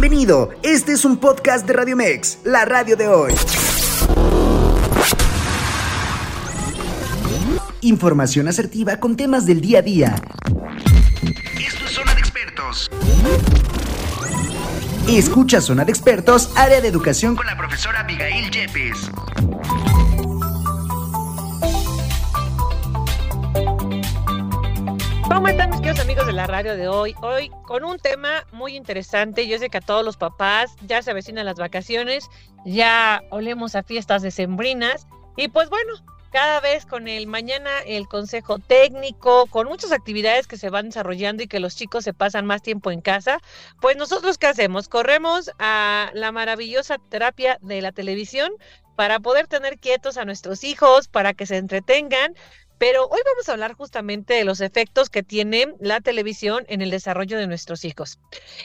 Bienvenido, este es un podcast de Radio Mex, la radio de hoy. Información asertiva con temas del día a día. Esto es Zona de Expertos. Escucha Zona de Expertos, área de educación con la profesora Abigail Yepes. ¿Cómo están mis queridos amigos de la radio de hoy? Hoy con un tema muy interesante. Yo sé que a todos los papás ya se avecinan las vacaciones, ya olemos a fiestas decembrinas y pues bueno, cada vez con el mañana el consejo técnico, con muchas actividades que se van desarrollando y que los chicos se pasan más tiempo en casa, pues nosotros qué hacemos? Corremos a la maravillosa terapia de la televisión para poder tener quietos a nuestros hijos, para que se entretengan, pero hoy vamos a hablar justamente de los efectos que tiene la televisión en el desarrollo de nuestros hijos.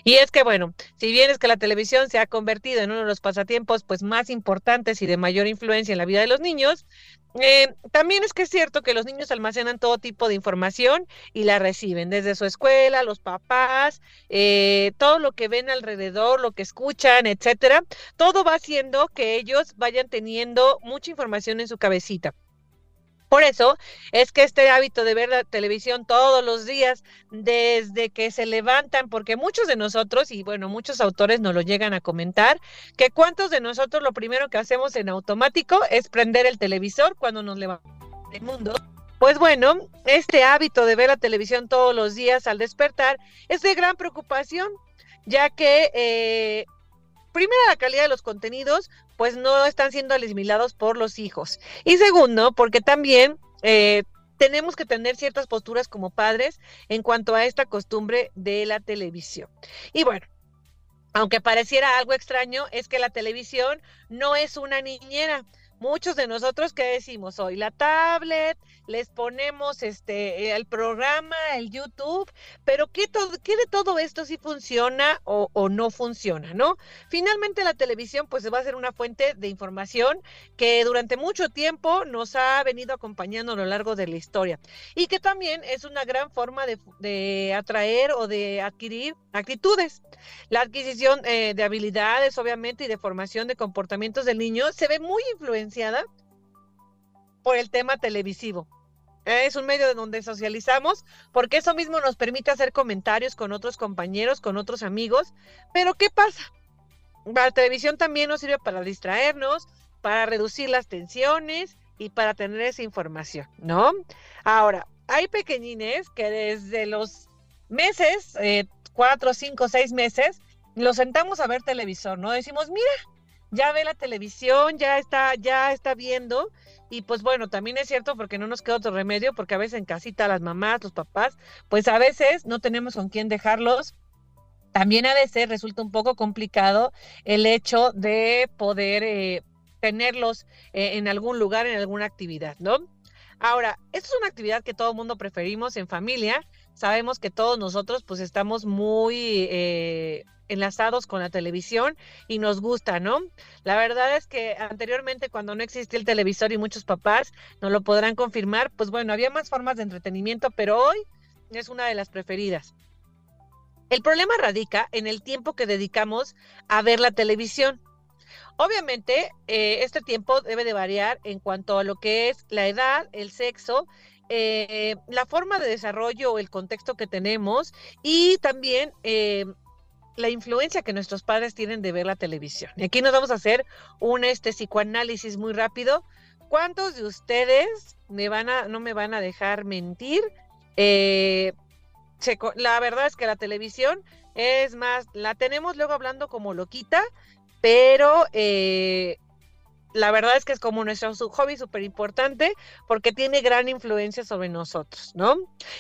Y es que, bueno, si bien es que la televisión se ha convertido en uno de los pasatiempos pues más importantes y de mayor influencia en la vida de los niños, eh, también es que es cierto que los niños almacenan todo tipo de información y la reciben desde su escuela, los papás, eh, todo lo que ven alrededor, lo que escuchan, etcétera. Todo va haciendo que ellos vayan teniendo mucha información en su cabecita. Por eso es que este hábito de ver la televisión todos los días, desde que se levantan, porque muchos de nosotros, y bueno, muchos autores nos lo llegan a comentar, que cuántos de nosotros lo primero que hacemos en automático es prender el televisor cuando nos levantamos del mundo. Pues bueno, este hábito de ver la televisión todos los días al despertar es de gran preocupación, ya que eh, primero la calidad de los contenidos, pues no están siendo asimilados por los hijos. Y segundo, porque también eh, tenemos que tener ciertas posturas como padres en cuanto a esta costumbre de la televisión. Y bueno, aunque pareciera algo extraño, es que la televisión no es una niñera muchos de nosotros que decimos hoy la tablet, les ponemos este el programa, el YouTube, pero ¿qué, todo, qué de todo esto sí funciona o, o, no funciona, no? Finalmente la televisión pues va a ser una fuente de información que durante mucho tiempo nos ha venido acompañando a lo largo de la historia y que también es una gran forma de, de atraer o de adquirir actitudes. La adquisición eh, de habilidades, obviamente, y de formación de comportamientos del niño se ve muy influenciada por el tema televisivo. Es un medio de donde socializamos, porque eso mismo nos permite hacer comentarios con otros compañeros, con otros amigos. Pero ¿qué pasa? La televisión también nos sirve para distraernos, para reducir las tensiones y para tener esa información, ¿no? Ahora, hay pequeñines que desde los meses, eh, cuatro, cinco, seis meses, lo sentamos a ver televisor, ¿no? Decimos, mira, ya ve la televisión, ya está, ya está viendo. Y pues bueno, también es cierto porque no nos queda otro remedio, porque a veces en casita las mamás, los papás, pues a veces no tenemos con quién dejarlos. También a veces resulta un poco complicado el hecho de poder eh, tenerlos eh, en algún lugar, en alguna actividad, ¿no? Ahora, esto es una actividad que todo el mundo preferimos en familia, sabemos que todos nosotros pues estamos muy eh, enlazados con la televisión y nos gusta, ¿no? La verdad es que anteriormente cuando no existía el televisor y muchos papás nos lo podrán confirmar, pues bueno, había más formas de entretenimiento, pero hoy es una de las preferidas. El problema radica en el tiempo que dedicamos a ver la televisión. Obviamente, eh, este tiempo debe de variar en cuanto a lo que es la edad, el sexo eh, la forma de desarrollo o el contexto que tenemos y también eh, la influencia que nuestros padres tienen de ver la televisión. Y aquí nos vamos a hacer un este psicoanálisis muy rápido. ¿Cuántos de ustedes me van a, no me van a dejar mentir? Eh, la verdad es que la televisión es más, la tenemos luego hablando como loquita, pero eh, la verdad es que es como nuestro hobby súper importante porque tiene gran influencia sobre nosotros, ¿no?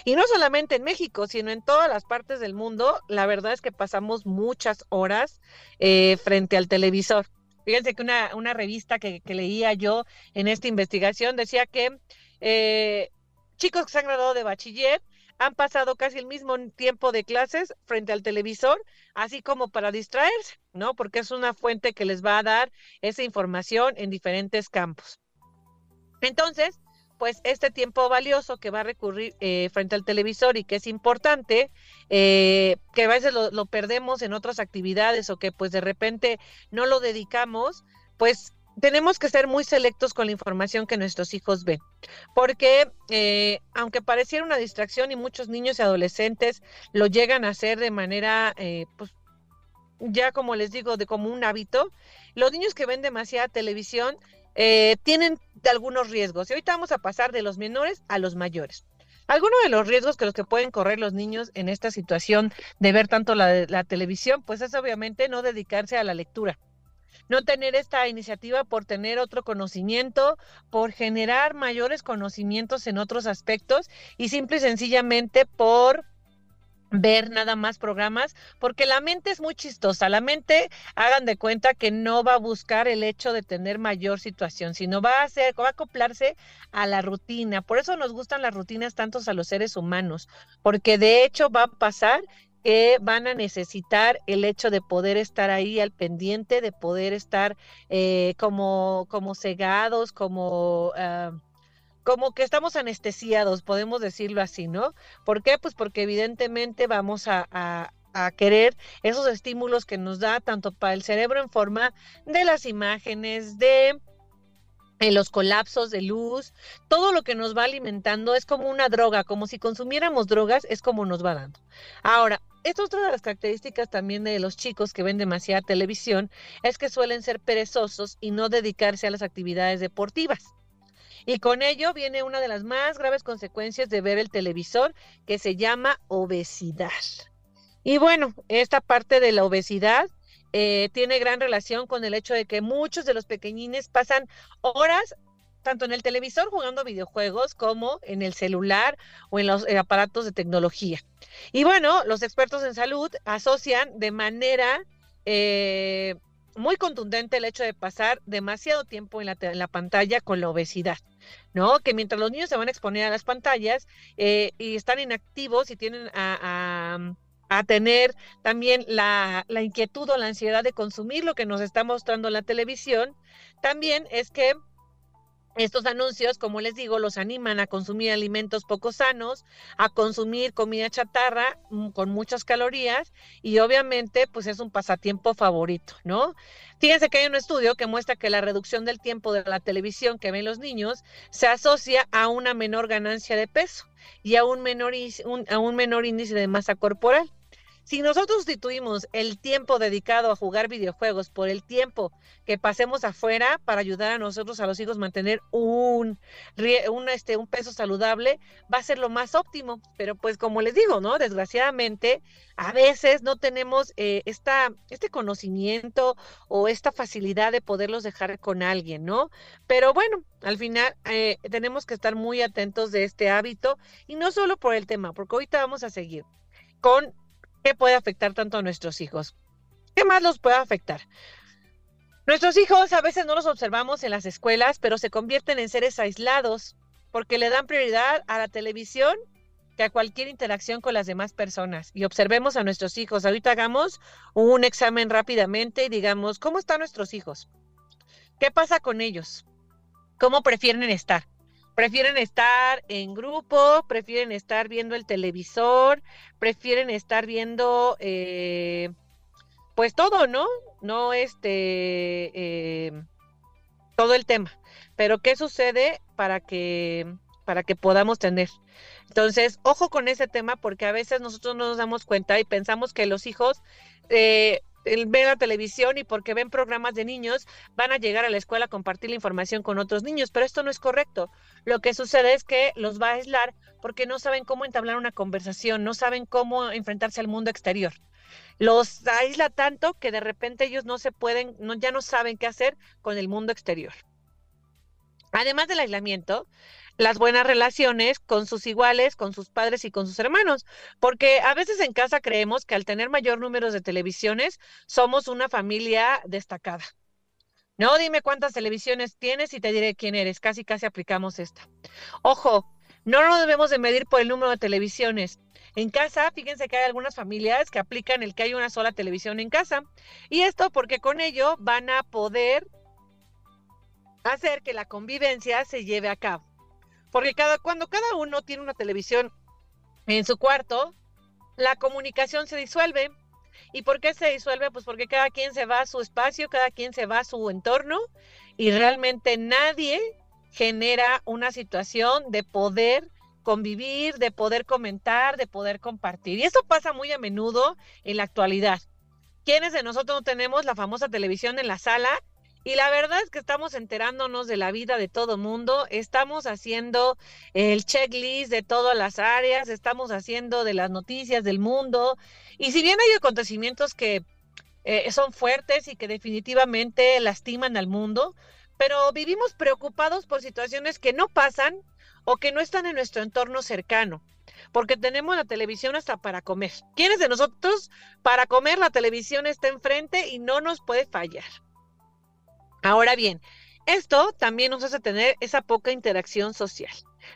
Y no solamente en México, sino en todas las partes del mundo, la verdad es que pasamos muchas horas eh, frente al televisor. Fíjense que una, una revista que, leía yo en esta investigación decía que eh, chicos que se han graduado de bachiller han pasado casi el mismo tiempo de clases frente al televisor, así como para distraerse, ¿no? Porque es una fuente que les va a dar esa información en diferentes campos. Entonces, pues este tiempo valioso que va a recurrir eh, frente al televisor y que es importante, eh, que a veces lo, lo, perdemos en otras actividades o que pues de repente no lo dedicamos, pues tenemos que ser muy selectos con la información que nuestros hijos ven, porque eh, aunque pareciera una distracción y muchos niños y adolescentes lo llegan a hacer de manera, eh, pues ya como les digo, de como un hábito, los niños que ven demasiada televisión eh, tienen algunos riesgos. Y ahorita vamos a pasar de los menores a los mayores. Algunos de los riesgos que los que pueden correr los niños en esta situación de ver tanto la, la televisión, pues es obviamente no dedicarse a la lectura no tener esta iniciativa por tener otro conocimiento, por generar mayores conocimientos en otros aspectos y simple y sencillamente por ver nada más programas, porque la mente es muy chistosa. La mente, hagan de cuenta que no va a buscar el hecho de tener mayor situación, sino va a hacer, va a acoplarse a la rutina. Por eso nos gustan las rutinas tantos a los seres humanos, porque de hecho va a pasar que van a necesitar el hecho de poder estar ahí al pendiente, de poder estar eh, como, como cegados, como, ah, como que estamos anestesiados, podemos decirlo así, ¿no? ¿Por qué? Pues porque evidentemente vamos a, querer esos estímulos que nos da tanto para el cerebro en forma de las imágenes, de los colapsos de luz, todo lo que nos va alimentando es como una droga, como si consumiéramos drogas, es como nos va dando. Ahora, esta otra de las características también de los chicos que ven demasiada televisión es que suelen ser perezosos y no dedicarse a las actividades deportivas. Y con ello viene una de las más graves consecuencias de ver el televisor que se llama obesidad. Y bueno, esta parte de la obesidad eh, tiene gran relación con el hecho de que muchos de los pequeñines pasan horas tanto en el televisor jugando videojuegos como en el celular o en los eh, aparatos de tecnología. Y bueno, los expertos en salud asocian de manera eh, muy contundente el hecho de pasar demasiado tiempo en la, pantalla con la obesidad, ¿no? Que mientras los niños se van a exponer a las pantallas y están inactivos y tienen a a tener también la, la, inquietud o la ansiedad de consumir lo que nos está mostrando la televisión, también es que estos anuncios, como les digo, los animan a consumir alimentos poco sanos, a consumir comida chatarra mm, con muchas calorías y obviamente pues es un pasatiempo favorito, ¿no? Fíjense que hay un estudio que muestra que la reducción del tiempo de la televisión que ven los niños se asocia a una menor ganancia de peso y a un menor, a un menor índice de masa corporal. Si nosotros sustituimos el tiempo dedicado a jugar videojuegos por el tiempo que pasemos afuera para ayudar a nosotros, a los hijos, mantener un, este, un peso saludable, va a ser lo más óptimo. Pero pues como les digo, ¿no? Desgraciadamente, a veces no tenemos eh, esta, este conocimiento o esta facilidad de poderlos dejar con alguien, ¿no? Pero bueno, al final eh, tenemos que estar muy atentos de este hábito y no solo por el tema, porque ahorita vamos a seguir con ¿Qué puede afectar tanto a nuestros hijos? ¿Qué más los puede afectar? Nuestros hijos a veces no los observamos en las escuelas, pero se convierten en seres aislados porque le dan prioridad a la televisión que a cualquier interacción con las demás personas. Y observemos a nuestros hijos. Ahorita hagamos un examen rápidamente y digamos, ¿cómo están nuestros hijos? ¿Qué pasa con ellos? ¿Cómo prefieren estar? Prefieren estar en grupo, prefieren estar viendo el televisor, prefieren estar viendo eh, pues todo, ¿no? No este eh, todo el tema. Pero ¿qué sucede para que para que podamos tener? Entonces, ojo con ese tema porque a veces nosotros no nos damos cuenta y pensamos que los hijos eh, ven la televisión y porque ven programas de niños van a llegar a la escuela a compartir la información con otros niños, pero esto no es correcto. Lo que sucede es que los va a aislar porque no saben cómo entablar una conversación, no saben cómo enfrentarse al mundo exterior. Los aísla tanto que de repente ellos no se pueden, no, ya no saben qué hacer con el mundo exterior. Además del aislamiento, las buenas relaciones con sus iguales, con sus padres y con sus hermanos, porque a veces en casa creemos que al tener mayor número de televisiones somos una familia destacada. No, dime cuántas televisiones tienes y te diré quién eres. Casi, casi aplicamos esta. Ojo, no nos debemos de medir por el número de televisiones. En casa, fíjense que hay algunas familias que aplican el que hay una sola televisión en casa. Y esto porque con ello van a poder hacer que la convivencia se lleve a cabo. Porque cada, cuando cada uno tiene una televisión en su cuarto, la comunicación se disuelve. ¿Y por qué se disuelve? Pues porque cada quien se va a su espacio, cada quien se va a su entorno y realmente nadie genera una situación de poder convivir, de poder comentar, de poder compartir. Y eso pasa muy a menudo en la actualidad. ¿Quiénes de nosotros no tenemos la famosa televisión en la sala? Y la verdad es que estamos enterándonos de la vida de todo mundo, estamos haciendo el checklist de todas las áreas, estamos haciendo de las noticias del mundo. Y si bien hay acontecimientos que eh, son fuertes y que definitivamente lastiman al mundo, pero vivimos preocupados por situaciones que no pasan o que no están en nuestro entorno cercano, porque tenemos la televisión hasta para comer. ¿Quiénes de nosotros para comer la televisión está enfrente y no nos puede fallar? Ahora bien, esto también nos hace tener esa poca interacción social.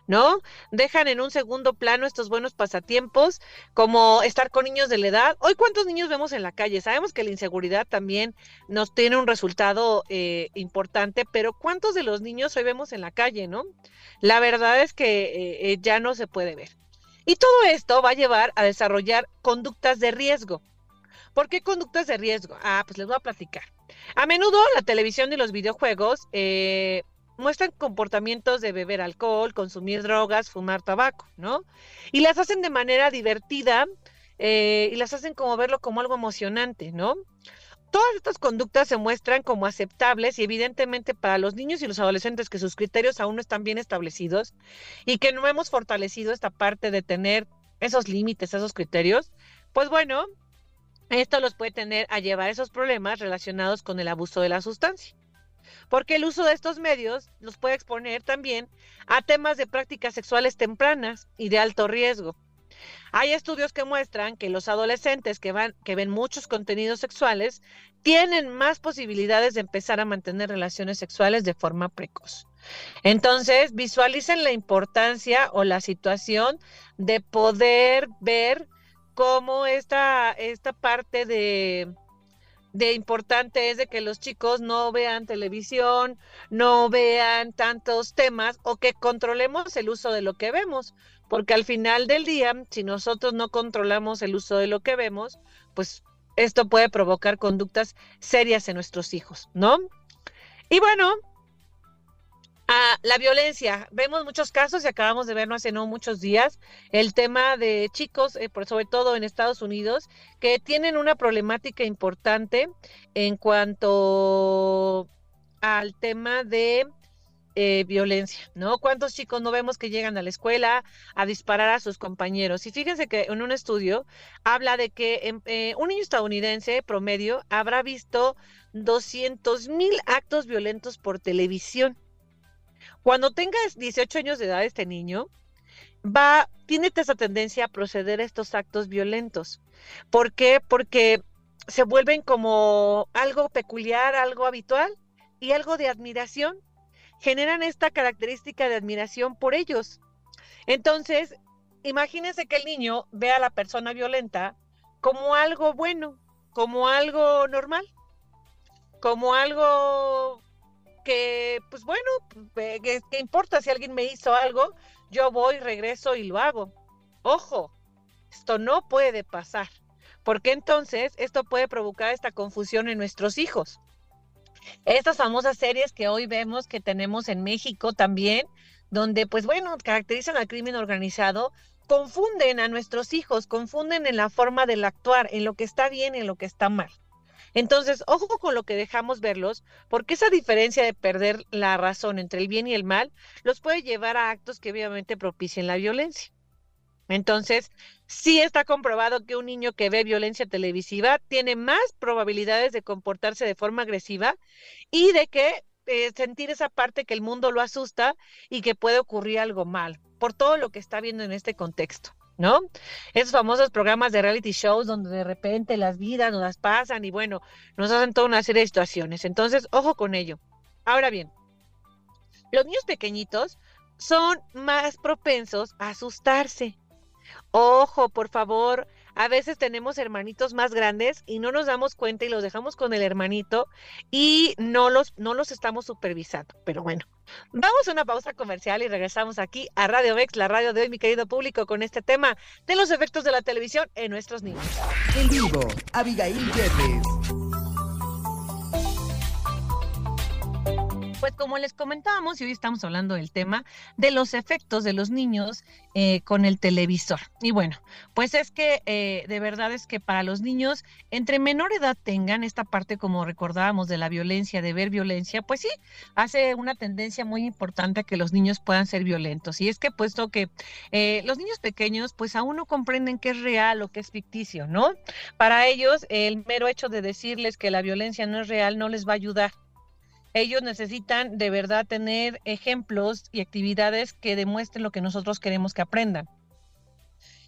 ¿no? Dejan en un segundo plano estos buenos pasatiempos, como estar con niños de la edad. Hoy, ¿cuántos niños vemos en la calle? Sabemos que la inseguridad también nos tiene un resultado eh, importante, pero ¿cuántos de los niños hoy vemos en la calle, no? La verdad es que eh, eh, ya no se puede ver. Y todo esto va a llevar a desarrollar conductas de riesgo. ¿Por qué conductas de riesgo? Ah, pues les voy a platicar. A menudo la televisión y los videojuegos eh, muestran comportamientos de beber alcohol, consumir drogas, fumar tabaco, ¿no? Y las hacen de manera divertida eh, y las hacen como verlo como algo emocionante, ¿no? Todas estas conductas se muestran como aceptables y evidentemente para los niños y los adolescentes que sus criterios aún no están bien establecidos y que no hemos fortalecido esta parte de tener esos límites, esos criterios, pues bueno, esto los puede tener a llevar esos problemas relacionados con el abuso de la sustancia. Porque el uso de estos medios los puede exponer también a temas de prácticas sexuales tempranas y de alto riesgo. Hay estudios que muestran que los adolescentes que, van, que ven muchos contenidos sexuales tienen más posibilidades de empezar a mantener relaciones sexuales de forma precoz. Entonces, visualicen la importancia o la situación de poder ver cómo esta, esta parte de, de importante es de que los chicos no vean televisión, no vean tantos temas o que controlemos el uso de lo que vemos, porque al final del día, si nosotros no controlamos el uso de lo que vemos, pues esto puede provocar conductas serias en nuestros hijos, ¿no? Y bueno, Ah, la violencia. Vemos muchos casos y acabamos de vernos hace no muchos días el tema de chicos, eh, sobre todo en Estados Unidos, que tienen una problemática importante en cuanto al tema de eh, violencia, ¿no? ¿Cuántos chicos no vemos que llegan a la escuela a disparar a sus compañeros? Y fíjense que en un estudio habla de que eh, un niño estadounidense promedio habrá visto 200 mil actos violentos por televisión. Cuando tengas 18 años de edad este niño, va, tiene esa tendencia a proceder a estos actos violentos. ¿Por qué? Porque se vuelven como algo peculiar, algo habitual y algo de admiración. Generan esta característica de admiración por ellos. Entonces, imagínense que el niño ve a la persona violenta como algo bueno, como algo normal, como algo que, pues bueno, ¿qué, importa si alguien me hizo algo? Yo voy, regreso y lo hago. Ojo, esto no puede pasar, porque entonces esto puede provocar esta confusión en nuestros hijos. Estas famosas series que hoy vemos que tenemos en México también, donde pues bueno, caracterizan al crimen organizado, confunden a nuestros hijos, confunden en la forma del actuar, en lo que está bien en lo que está mal. Entonces, ojo con lo que dejamos verlos, porque esa diferencia de perder la razón entre el bien y el mal los puede llevar a actos que obviamente propicien la violencia. Entonces, sí está comprobado que un niño que ve violencia televisiva tiene más probabilidades de comportarse de forma agresiva y de que eh, sentir esa parte que el mundo lo asusta y que puede ocurrir algo mal, por todo lo que está viendo en este contexto. ¿No? Esos famosos programas de reality shows donde de repente las vidas nos las pasan y bueno, nos hacen toda una serie de situaciones. Entonces, ojo con ello. Ahora bien, los niños pequeñitos son más propensos a asustarse. Ojo, por favor, a veces tenemos hermanitos más grandes y no nos damos cuenta y los dejamos con el hermanito y no los, no los estamos supervisando. Pero bueno, vamos a una pausa comercial y regresamos aquí a Radio Vex, la radio de hoy, mi querido público, con este tema de los efectos de la televisión en nuestros niños. En vivo, Abigail Jeffries. Pues como les comentábamos, y hoy estamos hablando del tema de los efectos de los niños eh, con el televisor. Y bueno, pues es que eh, de verdad es que para los niños, entre menor edad tengan esta parte, como recordábamos, de la violencia, de ver violencia, pues sí, hace una tendencia muy importante a que los niños puedan ser violentos. Y es que puesto que eh, los niños pequeños, pues aún no comprenden qué es real o qué es ficticio, ¿no? Para ellos, el mero hecho de decirles que la violencia no es real no les va a ayudar ellos necesitan de verdad tener ejemplos y actividades que demuestren lo que nosotros queremos que aprendan.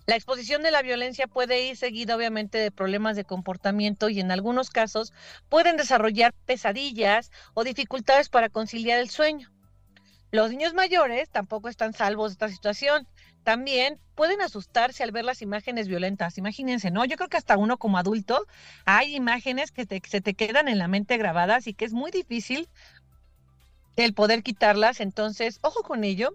La exposición de la violencia puede ir seguida obviamente de problemas de comportamiento y en algunos casos pueden desarrollar pesadillas o dificultades para conciliar el sueño. Los niños mayores tampoco están salvos de esta situación. También pueden asustarse al ver las imágenes violentas. Imagínense, ¿no? Yo creo que hasta uno como adulto hay imágenes que, se te quedan en la mente grabadas y que es muy difícil el poder quitarlas. Entonces, ojo con ello.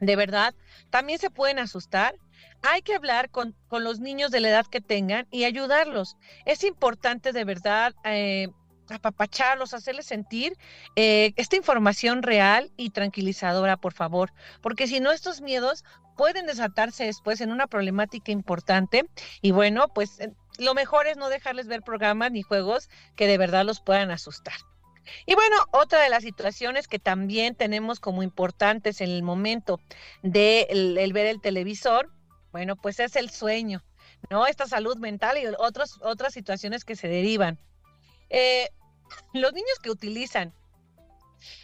De verdad, también se pueden asustar. Hay que hablar con, los niños de la edad que tengan y ayudarlos. Es importante de verdad eh, apapacharlos, hacerles sentir eh, esta información real y tranquilizadora, por favor, porque si no, estos miedos pueden desatarse después en una problemática importante y bueno, pues eh, lo mejor es no dejarles ver programas ni juegos que de verdad los puedan asustar. Y bueno, otra de las situaciones que también tenemos como importantes en el momento de el, ver el televisor, bueno, pues es el sueño, ¿no? Esta salud mental y otros, otras situaciones que se derivan. Eh, los niños que utilizan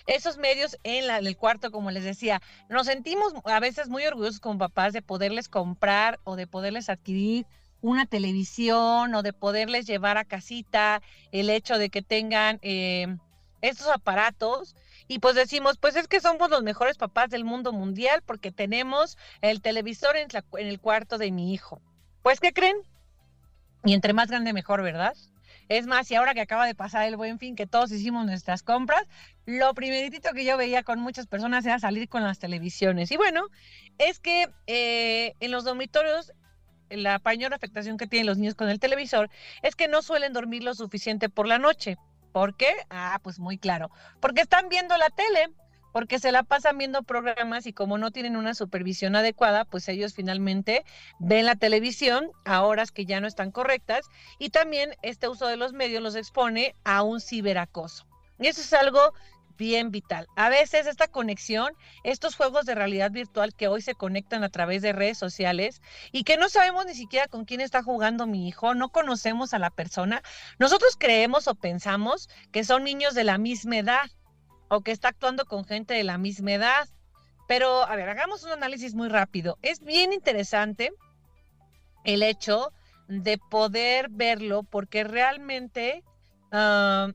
esos medios en, el cuarto, como les decía, nos sentimos a veces muy orgullosos como papás de poderles comprar o de poderles adquirir una televisión o de poderles llevar a casita el hecho de que tengan eh, estos aparatos y pues decimos, pues es que somos los mejores papás del mundo mundial porque tenemos el televisor en el cuarto de mi hijo. Pues, ¿qué creen? Y entre más grande mejor, ¿verdad? Es más, y ahora que acaba de pasar el buen fin, que todos hicimos nuestras compras, lo primeritito que yo veía con muchas personas era salir con las televisiones. Y bueno, es que eh, en los dormitorios la mayor afectación que tienen los niños con el televisor es que no suelen dormir lo suficiente por la noche. ¿Por qué? Ah, pues muy claro. Porque están viendo la tele porque se la pasan viendo programas y como no tienen una supervisión adecuada, pues ellos finalmente ven la televisión a horas que ya no están correctas y también este uso de los medios los expone a un ciberacoso. Y eso es algo bien vital. A veces esta conexión, estos juegos de realidad virtual que hoy se conectan a través de redes sociales y que no sabemos ni siquiera con quién está jugando mi hijo, no conocemos a la persona, nosotros creemos o pensamos que son niños de la misma edad o que está actuando con gente de la misma edad. Pero, a ver, hagamos un análisis muy rápido. Es bien interesante el hecho de poder verlo porque realmente, ah,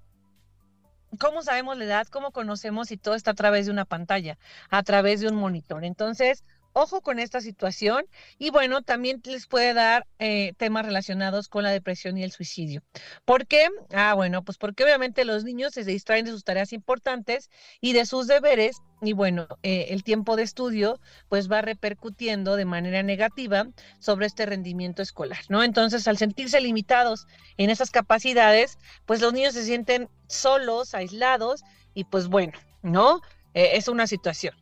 ¿cómo sabemos la edad? ¿Cómo conocemos si todo está a través de una pantalla, a través de un monitor? Entonces, ojo con esta situación y bueno, también les puede dar eh, temas relacionados con la depresión y el suicidio. ¿Por qué? Ah, bueno, pues porque obviamente los niños se distraen de sus tareas importantes y de sus deberes y bueno, eh, el tiempo de estudio pues va repercutiendo de manera negativa sobre este rendimiento escolar, ¿no? Entonces, al sentirse limitados en esas capacidades, pues los niños se sienten solos, aislados y pues bueno, ¿no? Eh, es una situación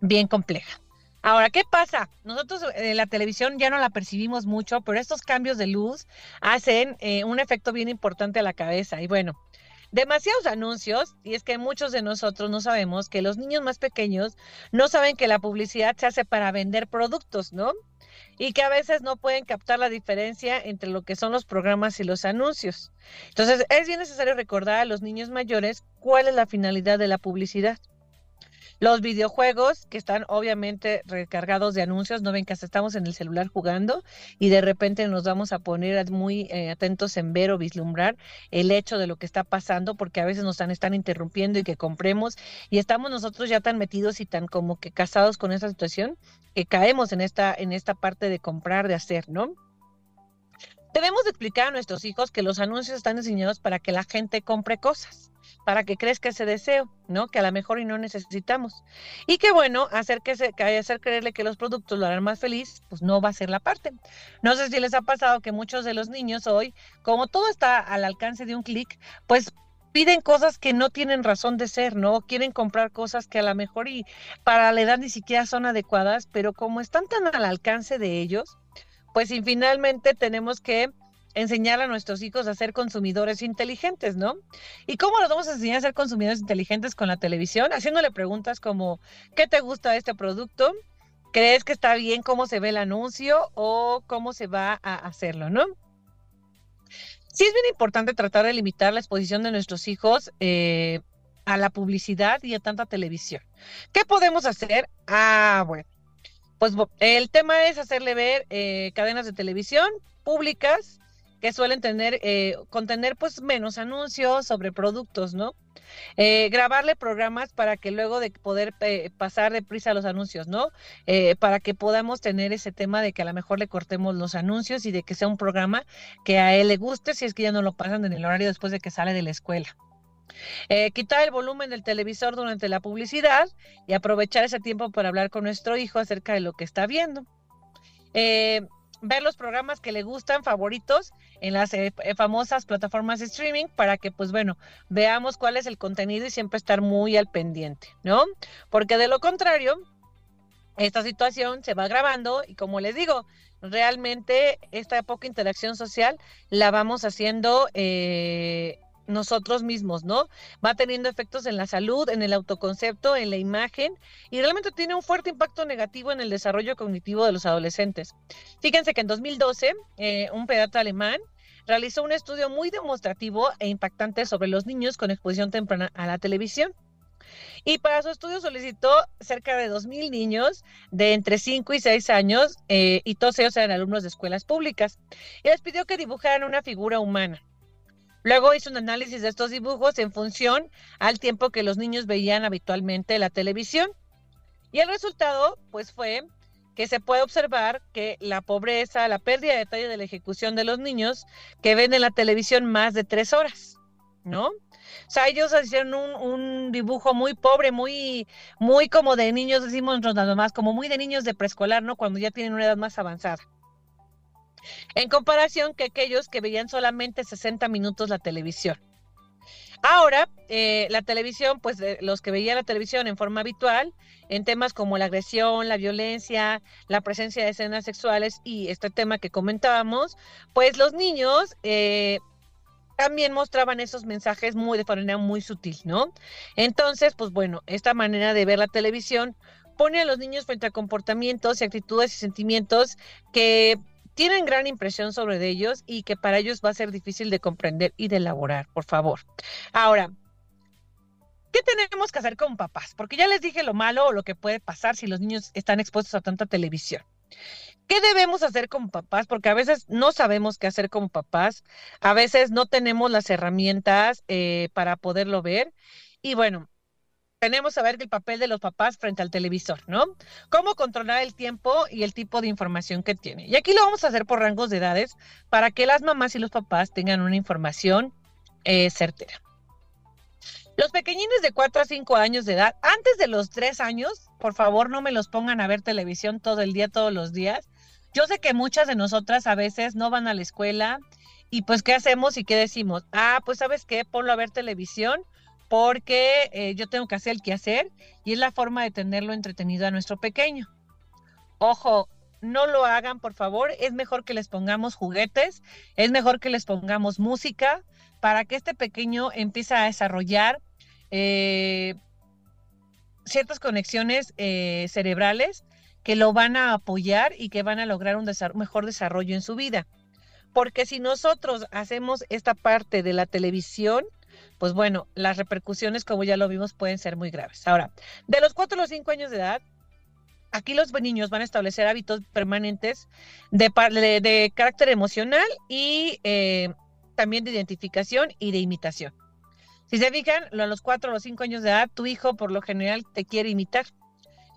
bien compleja. Ahora, ¿qué pasa? Nosotros eh, la televisión ya no la percibimos mucho, pero estos cambios de luz hacen eh, un efecto bien importante a la cabeza. Y bueno, demasiados anuncios, y es que muchos de nosotros no sabemos que los niños más pequeños no saben que la publicidad se hace para vender productos, ¿no? Y que a veces no pueden captar la diferencia entre lo que son los programas y los anuncios. Entonces, es bien necesario recordar a los niños mayores cuál es la finalidad de la publicidad. Los videojuegos que están obviamente recargados de anuncios, no ven que hasta estamos en el celular jugando y de repente nos vamos a poner muy eh, atentos en ver o vislumbrar el hecho de lo que está pasando porque a veces nos están, están interrumpiendo y que compremos y estamos nosotros ya tan metidos y tan como que casados con esa situación que caemos en esta, en esta parte de comprar, de hacer, ¿no? Tenemos que explicar a nuestros hijos que los anuncios están diseñados para que la gente compre cosas para que crezca ese deseo, ¿no? Que a lo mejor y no necesitamos. Y que bueno, hacer que se, hacer creerle que los productos lo harán más feliz, pues no va a ser la parte. No sé si les ha pasado que muchos de los niños hoy, como todo está al alcance de un clic, pues piden cosas que no tienen razón de ser, ¿no? Quieren comprar cosas que a lo mejor y para la edad ni siquiera son adecuadas, pero como están tan al alcance de ellos, pues y finalmente tenemos que enseñar a nuestros hijos a ser consumidores inteligentes, ¿no? ¿Y cómo los vamos a enseñar a ser consumidores inteligentes con la televisión? Haciéndole preguntas como, ¿qué te gusta este producto? ¿Crees que está bien cómo se ve el anuncio o cómo se va a hacerlo, ¿no? Sí es bien importante tratar de limitar la exposición de nuestros hijos eh, a la publicidad y a tanta televisión. ¿Qué podemos hacer? Ah, bueno. Pues el tema es hacerle ver eh, cadenas de televisión públicas que suelen tener, eh, contener pues menos anuncios sobre productos, ¿no? Eh, grabarle programas para que luego de poder eh, pasar deprisa los anuncios, ¿no? para que podamos tener ese tema de que a lo mejor le cortemos los anuncios y de que sea un programa que a él le guste si es que ya no lo pasan en el horario después de que sale de la escuela. Quitar el volumen del televisor durante la publicidad y aprovechar ese tiempo para hablar con nuestro hijo acerca de lo que está viendo. Eh, ver los programas que le gustan, favoritos, en las eh, eh, famosas plataformas de streaming para que, pues bueno, veamos cuál es el contenido y siempre estar muy al pendiente, ¿no? Porque de lo contrario, esta situación se va grabando y como les digo, realmente esta poca interacción social la vamos haciendo eh, nosotros mismos, ¿no? Va teniendo efectos en la salud, en el autoconcepto, en la imagen y realmente tiene un fuerte impacto negativo en el desarrollo cognitivo de los adolescentes. Fíjense que en 2012, eh, un pediatra alemán realizó un estudio muy demostrativo e impactante sobre los niños con exposición temprana a la televisión. Y para su estudio solicitó cerca de 2.000 niños de entre 5 y 6 años, eh, y todos ellos eran alumnos de escuelas públicas, y les pidió que dibujaran una figura humana. Luego hizo un análisis de estos dibujos en función al tiempo que los niños veían habitualmente la televisión. Y el resultado, pues, fue que se puede observar que la pobreza, la pérdida de detalle de la ejecución de los niños que ven en la televisión más de tres horas, ¿no? O sea, ellos hicieron un, dibujo muy pobre, muy, muy como de niños, decimos nada más, como muy de niños de preescolar, ¿no? Cuando ya tienen una edad más avanzada en comparación que aquellos que veían solamente 60 minutos la televisión. Ahora, eh, la televisión, pues los que veían la televisión en forma habitual, en temas como la agresión, la violencia, la presencia de escenas sexuales y este tema que comentábamos, pues los niños eh, también mostraban esos mensajes muy de manera muy sutil, ¿no? Entonces, pues bueno, esta manera de ver la televisión pone a los niños frente a comportamientos y actitudes y sentimientos que tienen gran impresión sobre ellos y que para ellos va a ser difícil de comprender y de elaborar, por favor. Ahora, ¿qué tenemos que hacer con papás? Porque ya les dije lo malo o lo que puede pasar si los niños están expuestos a tanta televisión. ¿Qué debemos hacer como papás? Porque a veces no sabemos qué hacer como papás, a veces no tenemos las herramientas eh, para poderlo ver. Y bueno, tenemos que saber el papel de los papás frente al televisor, ¿no? Cómo controlar el tiempo y el tipo de información que tiene. Y aquí lo vamos a hacer por rangos de edades para que las mamás y los papás tengan una información eh, certera. Los pequeñines de 4 a 5 años de edad, antes de los 3 años, por favor no me los pongan a ver televisión todo el día, todos los días. Yo sé que muchas de nosotras a veces no van a la escuela y pues ¿qué hacemos y qué decimos? Ah, pues sabes qué, ponlo a ver televisión porque eh, yo tengo que hacer el quehacer y es la forma de tenerlo entretenido a nuestro pequeño. Ojo, no lo hagan, por favor. Es mejor que les pongamos juguetes, es mejor que les pongamos música para que este pequeño empiece a desarrollar eh, ciertas conexiones eh, cerebrales que lo van a apoyar y que van a lograr un mejor desarrollo en su vida. Porque si nosotros hacemos esta parte de la televisión, pues bueno, las repercusiones, como ya lo vimos, pueden ser muy graves. Ahora, de los 4 a los 5 años de edad, aquí los niños van a establecer hábitos permanentes de, carácter emocional y eh, también de identificación y de imitación. Si se fijan, a los 4 o los 5 años de edad, tu hijo por lo general te quiere imitar,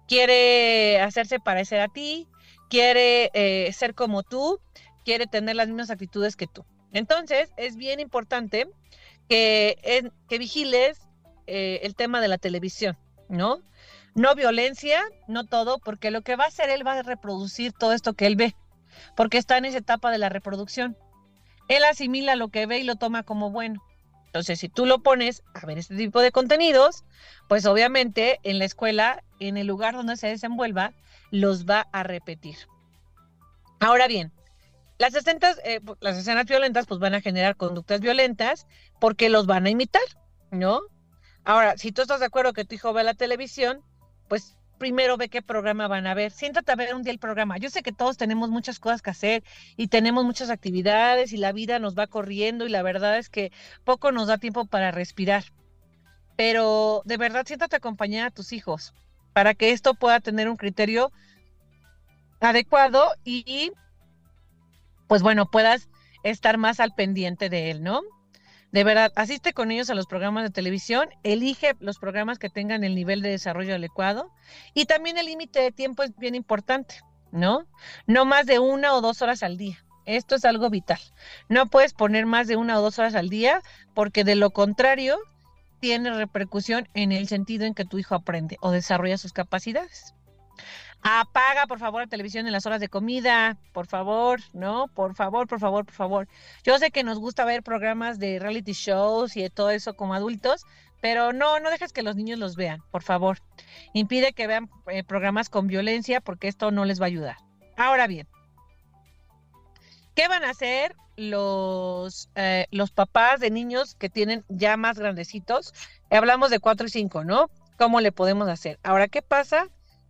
quiere hacerse parecer a ti, quiere eh, ser como tú, quiere tener las mismas actitudes que tú. Entonces, es bien importante que, que vigiles eh, el tema de la televisión, ¿no? No violencia, no todo, porque lo que va a hacer él va a reproducir todo esto que él ve, porque está en esa etapa de la reproducción. Él asimila lo que ve y lo toma como bueno. Entonces, si tú lo pones a ver este tipo de contenidos, pues obviamente en la escuela, en el lugar donde se desenvuelva, los va a repetir. Ahora bien, las escenas, eh, las escenas violentas pues van a generar conductas violentas porque los van a imitar, ¿no? Ahora, si tú estás de acuerdo que tu hijo ve la televisión, pues primero ve qué programa van a ver. Siéntate a ver un día el programa. Yo sé que todos tenemos muchas cosas que hacer y tenemos muchas actividades y la vida nos va corriendo y la verdad es que poco nos da tiempo para respirar. Pero de verdad siéntate a acompañar a tus hijos para que esto pueda tener un criterio adecuado y pues bueno, puedas estar más al pendiente de él, ¿no? De verdad, asiste con ellos a los programas de televisión, elige los programas que tengan el nivel de desarrollo adecuado y también el límite de tiempo es bien importante, ¿no? No más de una o dos horas al día. Esto es algo vital. No puedes poner más de una o dos horas al día porque de lo contrario tiene repercusión en el sentido en que tu hijo aprende o desarrolla sus capacidades. Apaga, por favor, la televisión en las horas de comida, por favor, ¿no? Por favor, por favor, por favor. Yo sé que nos gusta ver programas de reality shows y de todo eso como adultos, pero no, no dejes que los niños los vean, por favor. Impide que vean eh, programas con violencia porque esto no les va a ayudar. Ahora bien, ¿qué van a hacer los, eh, los papás de niños que tienen ya más grandecitos? Hablamos de 4 y 5, ¿no? ¿Cómo le podemos hacer? Ahora, ¿qué pasa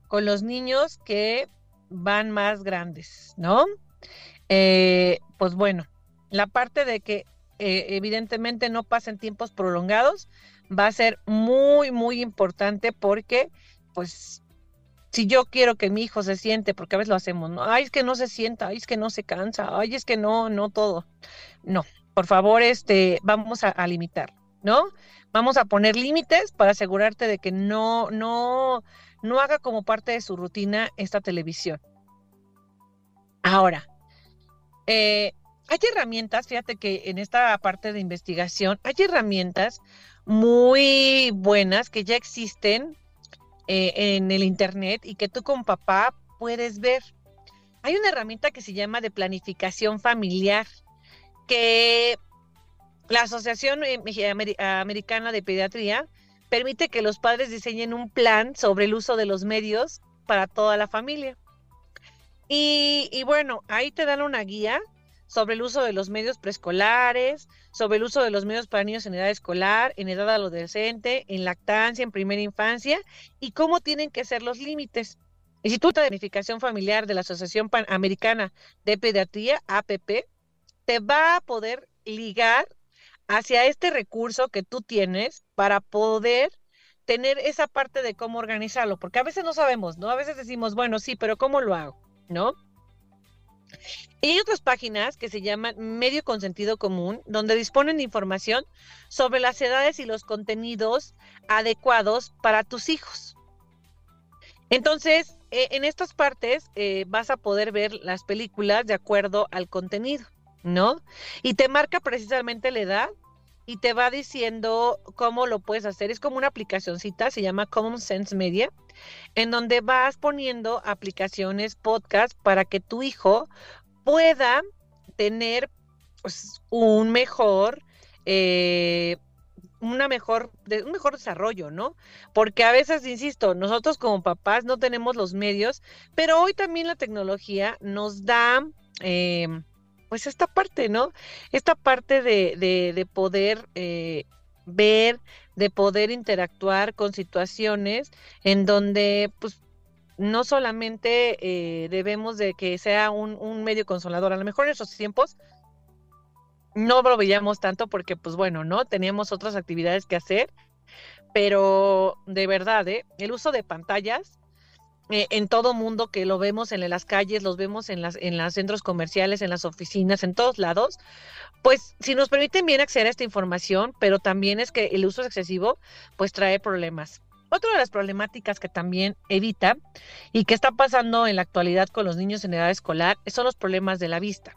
con los niños que van más grandes, ¿no? Eh, pues bueno, la parte de que eh, evidentemente no pasen tiempos prolongados va a ser muy, muy importante porque, pues, si yo quiero que mi hijo se siente, porque a veces lo hacemos, ¿no? Ay, es que no se sienta, ay, es que no se cansa, ay, es que no, no todo. No, por favor, este, vamos a, a limitar, ¿no? Vamos a poner límites para asegurarte de que no, no, no haga como parte de su rutina esta televisión. Ahora, eh, hay herramientas, fíjate que en esta parte de investigación hay herramientas muy buenas que ya existen eh, en el Internet y que tú como papá puedes ver. Hay una herramienta que se llama de planificación familiar, que la Asociación Americana de Pediatría permite que los padres diseñen un plan sobre el uso de los medios para toda la familia. Y, bueno, ahí te dan una guía sobre el uso de los medios preescolares, sobre el uso de los medios para niños en edad escolar, en edad adolescente, en lactancia, en primera infancia y cómo tienen que ser los límites. Instituto de Planificación Familiar de la Asociación Panamericana de Pediatría, APP, te va a poder ligar hacia este recurso que tú tienes para poder tener esa parte de cómo organizarlo, porque a veces no sabemos, ¿no? A veces decimos, bueno, sí, pero ¿cómo lo hago? ¿No? Y hay otras páginas que se llaman Medio con Sentido Común, donde disponen de información sobre las edades y los contenidos adecuados para tus hijos. Entonces, eh, en estas partes eh, vas a poder ver las películas de acuerdo al contenido. ¿No? Y te marca precisamente la edad y te va diciendo cómo lo puedes hacer. Es como una aplicacióncita, se llama Common Sense Media, en donde vas poniendo aplicaciones, podcast, para que tu hijo pueda tener pues, un mejor, eh, una mejor, un mejor desarrollo, ¿no? Porque a veces, insisto, nosotros como papás no tenemos los medios, pero hoy también la tecnología nos da eh, pues esta parte, ¿no? Esta parte de, de, poder eh, ver, de poder interactuar con situaciones en donde, pues, no solamente eh, debemos de que sea un, un, medio consolador, a lo mejor en esos tiempos no lo veíamos tanto porque, pues bueno, ¿no? Teníamos otras actividades que hacer, pero de verdad, ¿eh? El uso de pantallas eh, en todo mundo que lo vemos en las calles, los vemos en las en los centros comerciales, en las oficinas, en todos lados, pues si nos permiten bien acceder a esta información, pero también es que el uso excesivo pues trae problemas. Otra de las problemáticas que también evita y que está pasando en la actualidad con los niños en edad escolar son los problemas de la vista,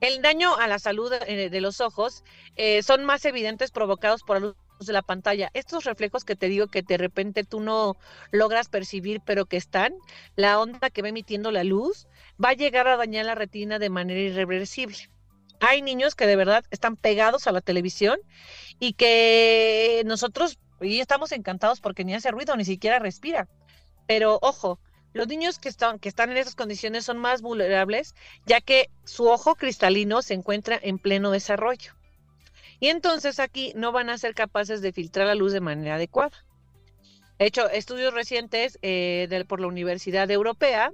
El daño a la salud eh, de los ojos eh, son más evidentes provocados por luz de la pantalla. Estos reflejos que te digo que de repente tú no logras percibir, pero que están, la onda que va emitiendo la luz va a llegar a dañar la retina de manera irreversible. Hay niños que de verdad están pegados a la televisión y que nosotros y estamos encantados porque ni hace ruido, ni siquiera respira. Pero ojo, los niños que están, que están en esas condiciones son más vulnerables, ya que su ojo cristalino se encuentra en pleno desarrollo. Y entonces aquí no van a ser capaces de filtrar la luz de manera adecuada. De hecho, estudios recientes eh, por la Universidad Europea,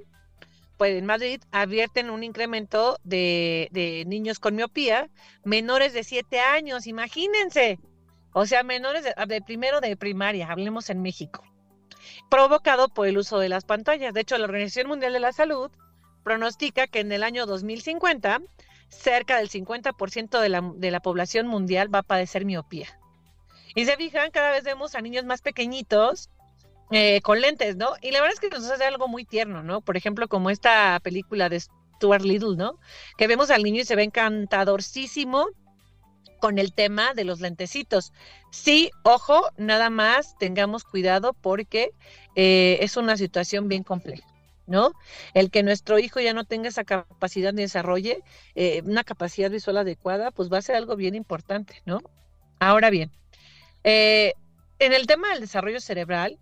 pues en Madrid, advierten un incremento de, niños con miopía menores de 7 años, imagínense. O sea, menores de, primero de primaria, hablemos en México, provocado por el uso de las pantallas. De hecho, la Organización Mundial de la Salud pronostica que en el año 2050 cerca del 50% de la, de la población mundial va a padecer miopía. Y se fijan, cada vez vemos a niños más pequeñitos eh, con lentes, ¿no? Y la verdad es que nos hace algo muy tierno, ¿no? Por ejemplo, como esta película de Stuart Little, ¿no? Que vemos al niño y se ve encantadorcísimo con el tema de los lentecitos. Sí, ojo, nada más tengamos cuidado porque eh, es una situación bien compleja. ¿No? El que nuestro hijo ya no tenga esa capacidad ni desarrolle eh, una capacidad visual adecuada, pues va a ser algo bien importante, ¿no? Ahora bien, eh, en el tema del desarrollo cerebral,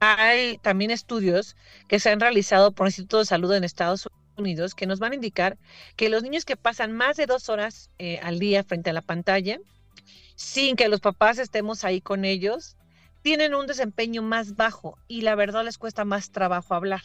hay también estudios que se han realizado por el Instituto de Salud en Estados Unidos que nos van a indicar que los niños que pasan más de dos horas eh, al día frente a la pantalla, sin que los papás estemos ahí con ellos, tienen un desempeño más bajo y la verdad les cuesta más trabajo hablar.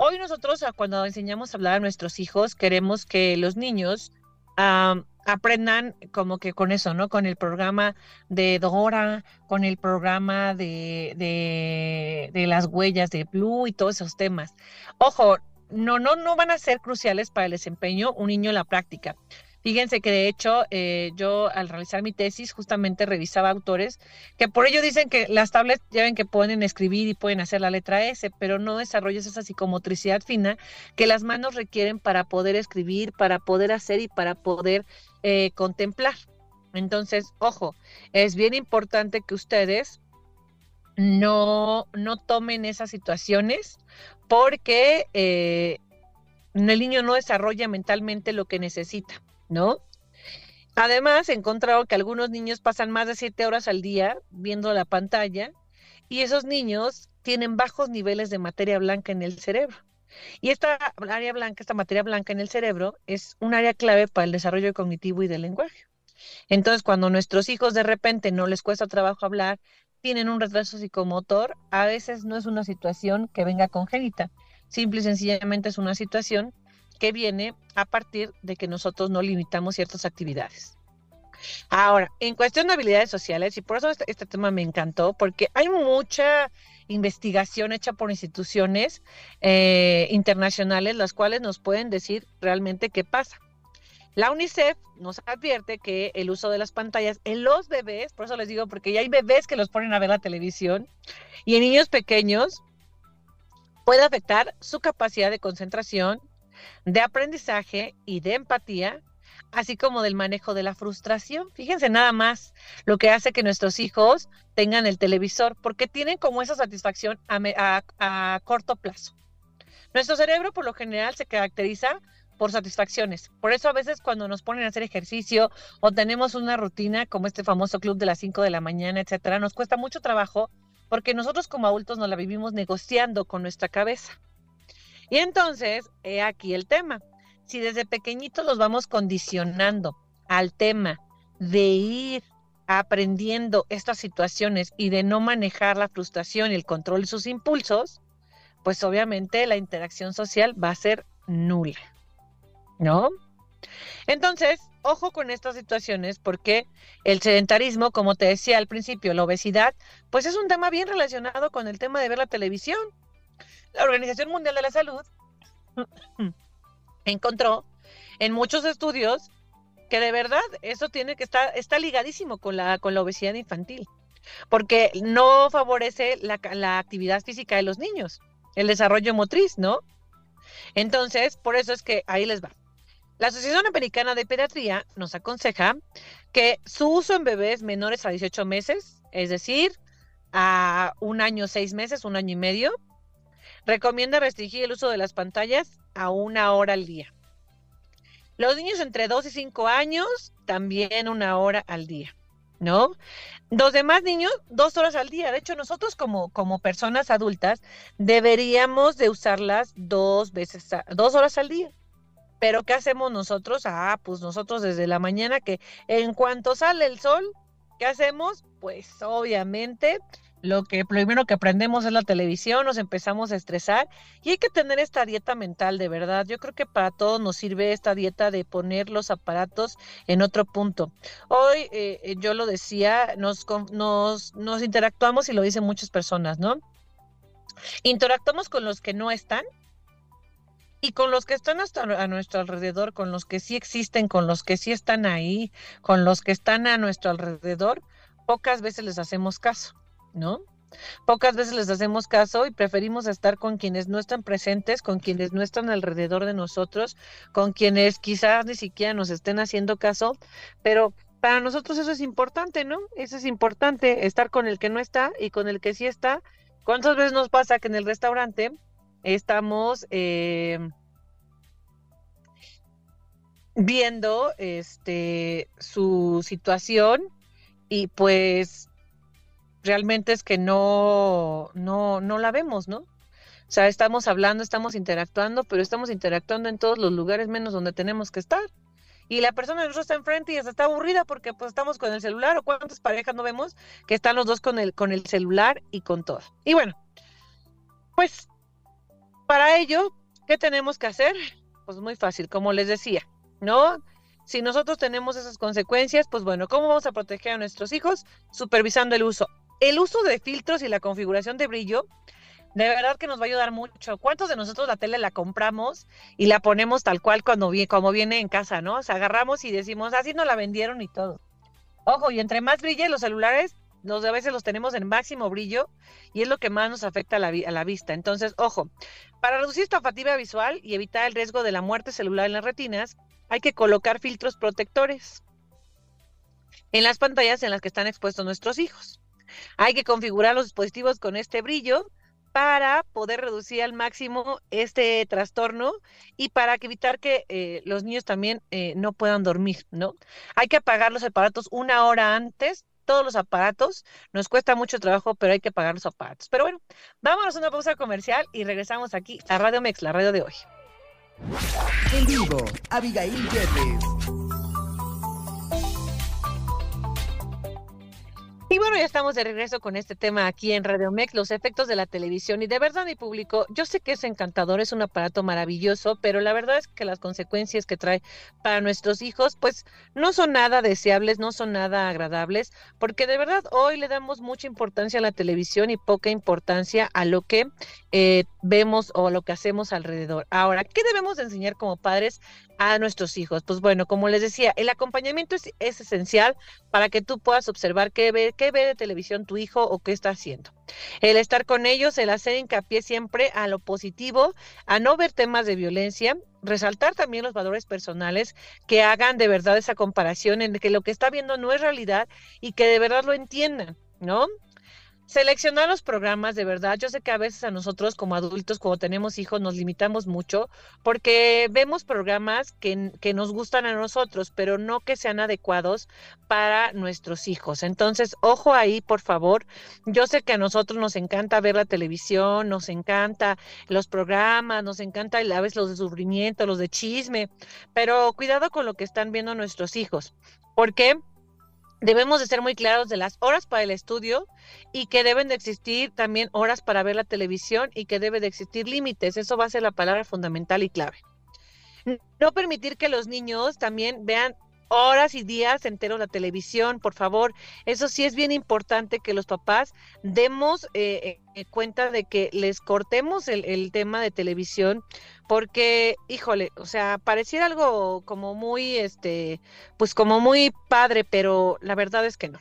Hoy nosotros cuando enseñamos a hablar a nuestros hijos queremos que los niños aprendan como que con eso, ¿no? Con el programa de Dora, con el programa de, de, de, las huellas de Blue y todos esos temas. Ojo, no, no, no van a ser cruciales para el desempeño un niño en la práctica. Fíjense que de hecho eh, yo al realizar mi tesis justamente revisaba autores que por ello dicen que las tablets ya ven que pueden escribir y pueden hacer la letra S, pero no desarrollas esa psicomotricidad fina que las manos requieren para poder escribir, para poder hacer y para poder eh, contemplar. Entonces, ojo, es bien importante que ustedes no, no tomen esas situaciones porque eh, el niño no desarrolla mentalmente lo que necesita, ¿no? Además, he encontrado que algunos niños pasan más de siete horas al día viendo la pantalla y esos niños tienen bajos niveles de materia blanca en el cerebro. Y esta área blanca, esta materia blanca en el cerebro, es un área clave para el desarrollo cognitivo y del lenguaje. Entonces, cuando nuestros hijos de repente no les cuesta trabajo hablar, tienen un retraso psicomotor, a veces no es una situación que venga congénita, simple y sencillamente es una situación que viene a partir de que nosotros no limitamos ciertas actividades. Ahora, en cuestión de habilidades sociales, y por eso este, este tema me encantó, porque hay mucha investigación hecha por instituciones eh, internacionales, las cuales nos pueden decir realmente qué pasa. La UNICEF nos advierte que el uso de las pantallas en los bebés, por eso les digo, porque ya hay bebés que los ponen a ver la televisión, y en niños pequeños puede afectar su capacidad de concentración, de aprendizaje y de empatía, así como del manejo de la frustración. Fíjense nada más lo que hace que nuestros hijos tengan el televisor, porque tienen como esa satisfacción a, a corto plazo. Nuestro cerebro por lo general se caracteriza por satisfacciones. Por eso a veces cuando nos ponen a hacer ejercicio o tenemos una rutina como este famoso club de las 5 de la mañana, etcétera, nos cuesta mucho trabajo porque nosotros como adultos nos la vivimos negociando con nuestra cabeza. Y entonces, he aquí el tema. Si desde pequeñitos los vamos condicionando al tema de ir aprendiendo estas situaciones y de no manejar la frustración y el control de sus impulsos, pues obviamente la interacción social va a ser nula. ¿no? Entonces, ojo con estas situaciones porque el sedentarismo, como te decía al principio, la obesidad, pues es un tema bien relacionado con el tema de ver la televisión. La Organización Mundial de la Salud encontró en muchos estudios que de verdad eso tiene que estar está ligadísimo con la con la obesidad infantil, porque no favorece la, la actividad física de los niños, el desarrollo motriz, ¿no? Entonces, por eso es que ahí les va. La Asociación Americana de Pediatría nos aconseja que su uso en bebés menores a 18 meses, es decir, a un año, seis meses, un año y medio, recomienda restringir el uso de las pantallas a una hora al día. Los niños entre 2 y 5 años, también una hora al día, ¿no? Los demás niños, dos horas al día. De hecho, nosotros como, como personas adultas deberíamos de usarlas dos veces, dos horas al día. Pero ¿qué hacemos nosotros? Ah, pues nosotros desde la mañana que en cuanto sale el sol, ¿qué hacemos? Pues obviamente lo que primero que aprendemos es la televisión, nos empezamos a estresar y hay que tener esta dieta mental de verdad. Yo creo que para todos nos sirve esta dieta de poner los aparatos en otro punto. Hoy eh, yo lo decía, nos, nos, nos interactuamos y lo dicen muchas personas, ¿no? Interactuamos con los que no están y con los que están a nuestro alrededor, con los que sí existen, con los que sí están ahí, con los que están a nuestro alrededor, pocas veces les hacemos caso, ¿no? Pocas veces les hacemos caso y preferimos estar con quienes no están presentes, con quienes no están alrededor de nosotros, con quienes quizás ni siquiera nos estén haciendo caso, pero para nosotros eso es importante, ¿no? Eso es importante, estar con el que no está y con el que sí está. ¿Cuántas veces nos pasa que en el restaurante estamos eh, viendo este su situación y pues realmente es que no, no, no la vemos, ¿no? O sea, estamos hablando, estamos interactuando, pero estamos interactuando en todos los lugares menos donde tenemos que estar. Y la persona nosotros está enfrente y está aburrida porque pues estamos con el celular o cuántas parejas no vemos que están los dos con el, con el celular y con todo. Y bueno, pues para ello, ¿qué tenemos que hacer? Pues muy fácil, como les decía, ¿no? Si nosotros tenemos esas consecuencias, pues bueno, ¿cómo vamos a proteger a nuestros hijos? Supervisando el uso. El uso de filtros y la configuración de brillo, de verdad que nos va a ayudar mucho. ¿Cuántos de nosotros la tele la compramos y la ponemos tal cual cuando viene, como viene en casa, ¿no? O sea, agarramos y decimos, así no la vendieron y todo. Ojo, y entre más brille los celulares, los a veces los tenemos en máximo brillo y es lo que más nos afecta a la, a la, vista. Entonces, ojo, para reducir esta fatiga visual y evitar el riesgo de la muerte celular en las retinas, hay que colocar filtros protectores en las pantallas en las que están expuestos nuestros hijos. Hay que configurar los dispositivos con este brillo para poder reducir al máximo este trastorno y para evitar que eh, los niños también eh, no puedan dormir, ¿no? Hay que apagar los aparatos una hora antes todos los aparatos. Nos cuesta mucho trabajo, pero hay que pagar los aparatos. Pero bueno, vámonos a una pausa comercial y regresamos aquí a Radio Mex, la radio de hoy. En vivo, Abigail Yepes. Y bueno, ya estamos de regreso con este tema aquí en Radio Mex, los efectos de la televisión. Y de verdad, mi público, yo sé que es encantador, es un aparato maravilloso, pero la verdad es que las consecuencias que trae para nuestros hijos, pues no son nada deseables, no son nada agradables, porque de verdad hoy le damos mucha importancia a la televisión y poca importancia a lo que eh, vemos o a lo que hacemos alrededor. Ahora, ¿qué debemos enseñar como padres a nuestros hijos? Pues bueno, como les decía, el acompañamiento es, esencial para que tú puedas observar qué ve, qué ve de televisión tu hijo o qué está haciendo. El estar con ellos, el hacer hincapié siempre a lo positivo, a no ver temas de violencia, resaltar también los valores personales que hagan de verdad esa comparación en que lo que está viendo no es realidad y que de verdad lo entiendan, ¿no? Seleccionar los programas, de verdad. Yo sé que a veces a nosotros como adultos, cuando tenemos hijos, nos limitamos mucho porque vemos programas que, que, nos gustan a nosotros, pero no que sean adecuados para nuestros hijos. Entonces, ojo ahí, por favor. Yo sé que a nosotros nos encanta ver la televisión, nos encanta los programas, nos encanta a veces los de sufrimiento, los de chisme, pero cuidado con lo que están viendo nuestros hijos. ¿Por qué? Debemos de ser muy claros de las horas para el estudio y que deben de existir también horas para ver la televisión y que debe de existir límites. Eso va a ser la palabra fundamental y clave. No permitir que los niños también vean horas y días enteros la televisión, por favor. Eso sí es bien importante que los papás demos eh, eh, cuenta de que les cortemos el, el, tema de televisión, porque, híjole, o sea, pareciera algo como muy, este, pues como muy padre, pero la verdad es que no,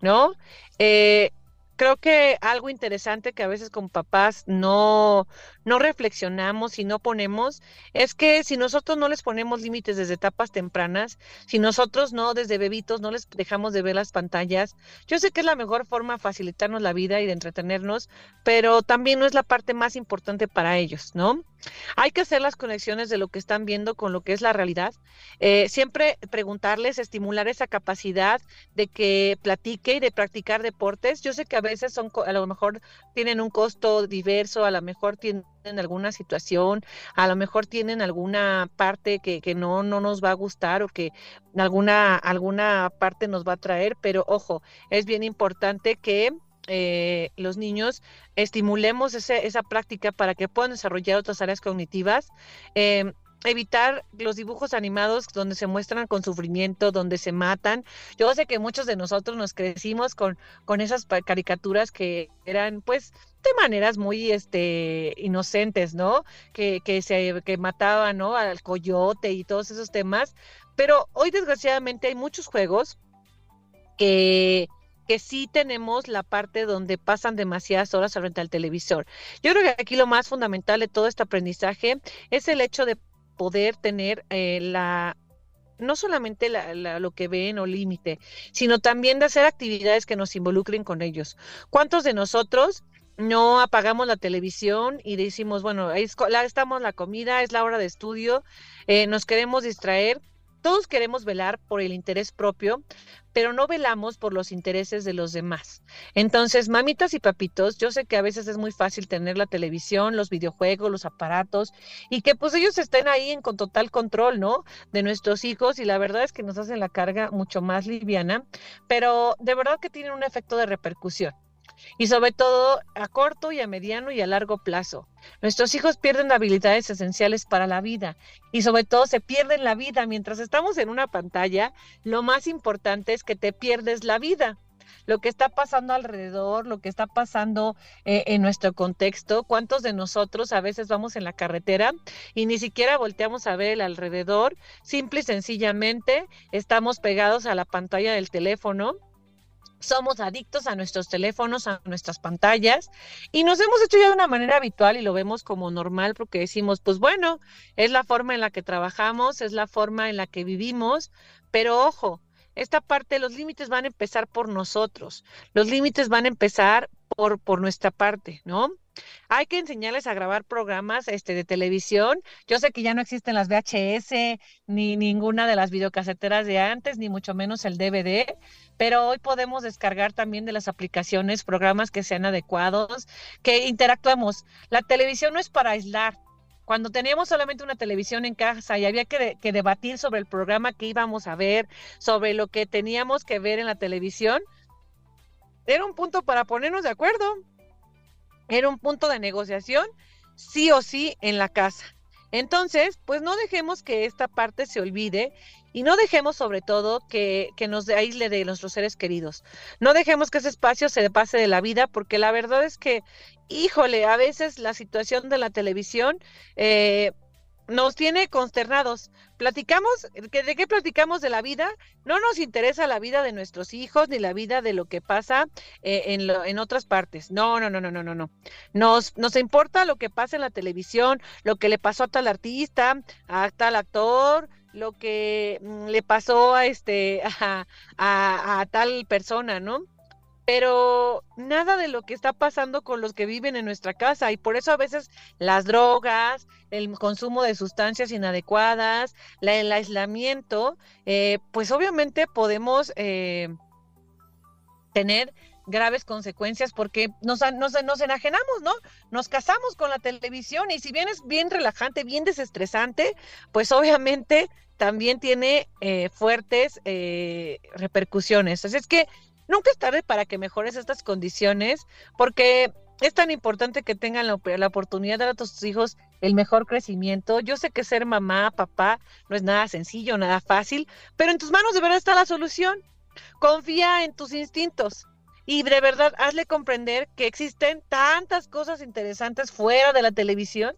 ¿no? Eh, creo que algo interesante que a veces con papás no, no reflexionamos y no ponemos es que si nosotros no les ponemos límites desde etapas tempranas, si nosotros no desde bebitos no les dejamos de ver las pantallas, yo sé que es la mejor forma de facilitarnos la vida y de entretenernos, pero también no es la parte más importante para ellos, ¿no? Hay que hacer las conexiones de lo que están viendo con lo que es la realidad. Eh, siempre preguntarles, estimular esa capacidad de que platique y de practicar deportes. Yo sé que a veces son, a lo mejor tienen un costo diverso, a lo mejor tienen alguna situación, a lo mejor tienen alguna parte que, que no, no nos va a gustar o que alguna, alguna parte nos va a traer, pero ojo, es bien importante que eh, los niños estimulemos esa práctica para que puedan desarrollar otras áreas cognitivas. Em, evitar los dibujos animados donde se muestran con sufrimiento, donde se matan. Yo sé que muchos de nosotros nos crecimos con, con esas caricaturas que eran pues de maneras muy este inocentes, ¿no? Que, que se que mataban, ¿no? al coyote y todos esos temas, pero hoy desgraciadamente hay muchos juegos que que sí tenemos la parte donde pasan demasiadas horas frente al televisor. Yo creo que aquí lo más fundamental de todo este aprendizaje es el hecho de poder tener eh, la no solamente lo que ven o límite, sino también de hacer actividades que nos involucren con ellos. ¿Cuántos de nosotros no apagamos la televisión y decimos, bueno, ahí estamos la comida, es la hora de estudio, eh, nos queremos distraer? Todos queremos velar por el interés propio, pero no velamos por los intereses de los demás. Entonces, mamitas y papitos, yo sé que a veces es muy fácil tener la televisión, los videojuegos, los aparatos y que pues ellos estén ahí en con total control, ¿no? De nuestros hijos y la verdad es que nos hacen la carga mucho más liviana, pero de verdad que tienen un efecto de repercusión y sobre todo a corto y a mediano y a largo plazo. Nuestros hijos pierden habilidades esenciales para la vida y sobre todo se pierden la vida. Mientras estamos en una pantalla, lo más importante es que te pierdes la vida lo que está pasando alrededor, lo que está pasando eh, en nuestro contexto. ¿Cuántos de nosotros a veces vamos en la carretera y ni siquiera volteamos a ver el alrededor? Simple y sencillamente estamos pegados a la pantalla del teléfono somos adictos a nuestros teléfonos, a nuestras pantallas y nos hemos hecho ya de una manera habitual y lo vemos como normal porque decimos, pues bueno, es la forma en la que trabajamos, es la forma en la que vivimos, pero ojo, esta parte, los límites van a empezar por nosotros, los límites van a empezar por, por nuestra parte, ¿no? Hay que enseñarles a grabar programas este, de televisión. Yo sé que ya no existen las VHS ni ninguna de las videocaseteras de antes, ni mucho menos el DVD, pero hoy podemos descargar también de las aplicaciones programas que sean adecuados, que interactuemos. La televisión no es para aislar. Cuando teníamos solamente una televisión en casa y había que, que debatir sobre el programa que íbamos a ver, sobre lo que teníamos que ver en la televisión, era un punto para ponernos de acuerdo era un punto de negociación sí o sí en la casa. Entonces, pues no dejemos que esta parte se olvide y no dejemos sobre todo que, que, nos aísle de nuestros seres queridos. No dejemos que ese espacio se pase de la vida porque la verdad es que, híjole, a veces la situación de la televisión eh, nos tiene consternados. Platicamos, ¿de qué platicamos de la vida? No nos interesa la vida de nuestros hijos ni la vida de lo que pasa eh, en, en otras partes. No, no, no, no, no, no, no. Nos, nos importa lo que pasa en la televisión, lo que le pasó a tal artista, a tal actor, lo que mm, le pasó a este a tal persona, ¿no? Pero nada de lo que está pasando con los que viven en nuestra casa y por eso a veces las drogas, el consumo de sustancias inadecuadas, el aislamiento, eh, pues obviamente podemos eh, tener graves consecuencias porque nos, nos, nos, enajenamos, ¿no? Nos casamos con la televisión y si bien es bien relajante, bien desestresante, pues obviamente también tiene eh, fuertes repercusiones. Así es que nunca es tarde para que mejores estas condiciones, porque es tan importante que tengan la, oportunidad de dar a tus hijos el mejor crecimiento. Yo sé que ser mamá, papá, no es nada sencillo, nada fácil, pero en tus manos de verdad está la solución. Confía en tus instintos y de verdad hazle comprender que existen tantas cosas interesantes fuera de la televisión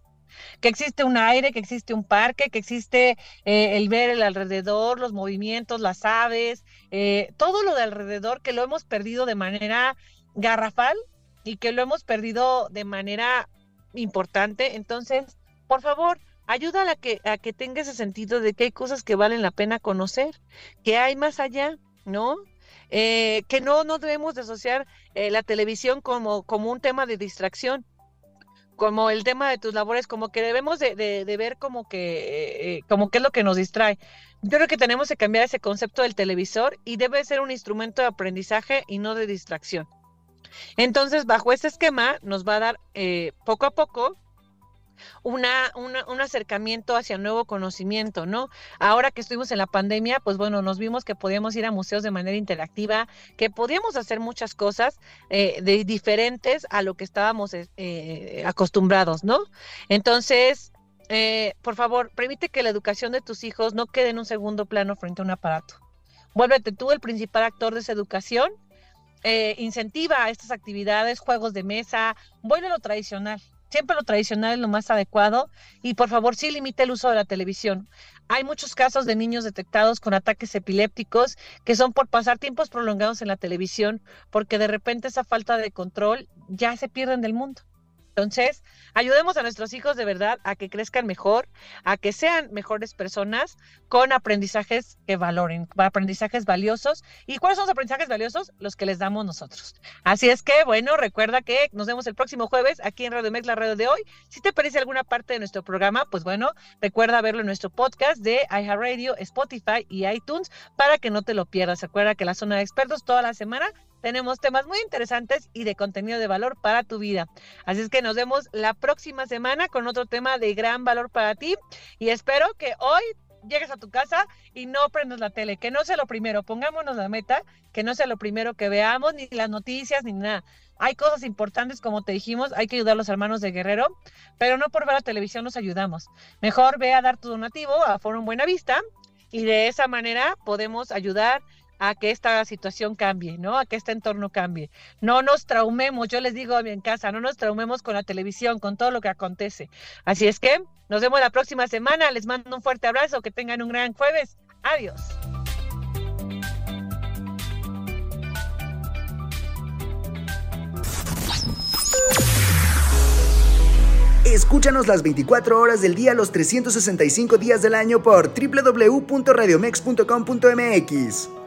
que existe un aire, que existe un parque, que existe eh, el ver el alrededor, los movimientos, las aves, eh, todo lo de alrededor que lo hemos perdido de manera garrafal y que lo hemos perdido de manera importante. Entonces, por favor, ayuda a, que, a que tenga ese sentido de que hay cosas que valen la pena conocer, que hay más allá, ¿no? Eh, que no, no debemos asociar eh, la televisión como, como un tema de distracción, como el tema de tus labores, como que debemos de, de, ver como que, eh, como qué es lo que nos distrae. Yo creo que tenemos que cambiar ese concepto del televisor y debe ser un instrumento de aprendizaje y no de distracción. Entonces, bajo este esquema, nos va a dar poco a poco una, un acercamiento hacia nuevo conocimiento, ¿no? Ahora que estuvimos en la pandemia, pues bueno, nos vimos que podíamos ir a museos de manera interactiva, que podíamos hacer muchas cosas eh, de, diferentes a lo que estábamos eh, eh, acostumbrados, ¿no? Entonces, por favor, permite que la educación de tus hijos no quede en un segundo plano frente a un aparato. Vuélvete tú el principal actor de esa educación. incentiva estas actividades, juegos de mesa, vuelve lo tradicional, Siempre lo tradicional es lo más adecuado y por favor sí limite el uso de la televisión. Hay muchos casos de niños detectados con ataques epilépticos que son por pasar tiempos prolongados en la televisión porque de repente esa falta de control ya se pierden del mundo. Entonces, ayudemos a nuestros hijos de verdad a que crezcan mejor, a que sean mejores personas con aprendizajes que valoren, aprendizajes valiosos. ¿Y cuáles son los aprendizajes valiosos? Los que les damos nosotros. Así es que, bueno, recuerda que nos vemos el próximo jueves aquí en Radio Mex, la radio de hoy. Si te parece alguna parte de nuestro programa, pues bueno, recuerda verlo en nuestro podcast de iHeartRadio, Spotify y iTunes para que no te lo pierdas. Recuerda que la zona de expertos toda la semana tenemos temas muy interesantes y de contenido de valor para tu vida. Así es que nos vemos la próxima semana con otro tema de gran valor para ti y espero que hoy llegues a tu casa y no prendas la tele, que no sea lo primero, pongámonos la meta, que no sea lo primero que veamos, ni las noticias, ni nada. Hay cosas importantes, como te dijimos, hay que ayudar a los hermanos de Guerrero, pero no por ver la televisión nos ayudamos. Mejor ve a dar tu donativo a Forum Buena Vista y de esa manera podemos ayudar a que esta situación cambie, ¿no? A que este entorno cambie. No nos traumemos, yo les digo en casa, no nos traumemos con la televisión, con todo lo que acontece. Así es que nos vemos la próxima semana, les mando un fuerte abrazo, que tengan un gran jueves. Adiós. Escúchanos las 24 horas del día, los 365 días del año por www.radiomex.com.mx.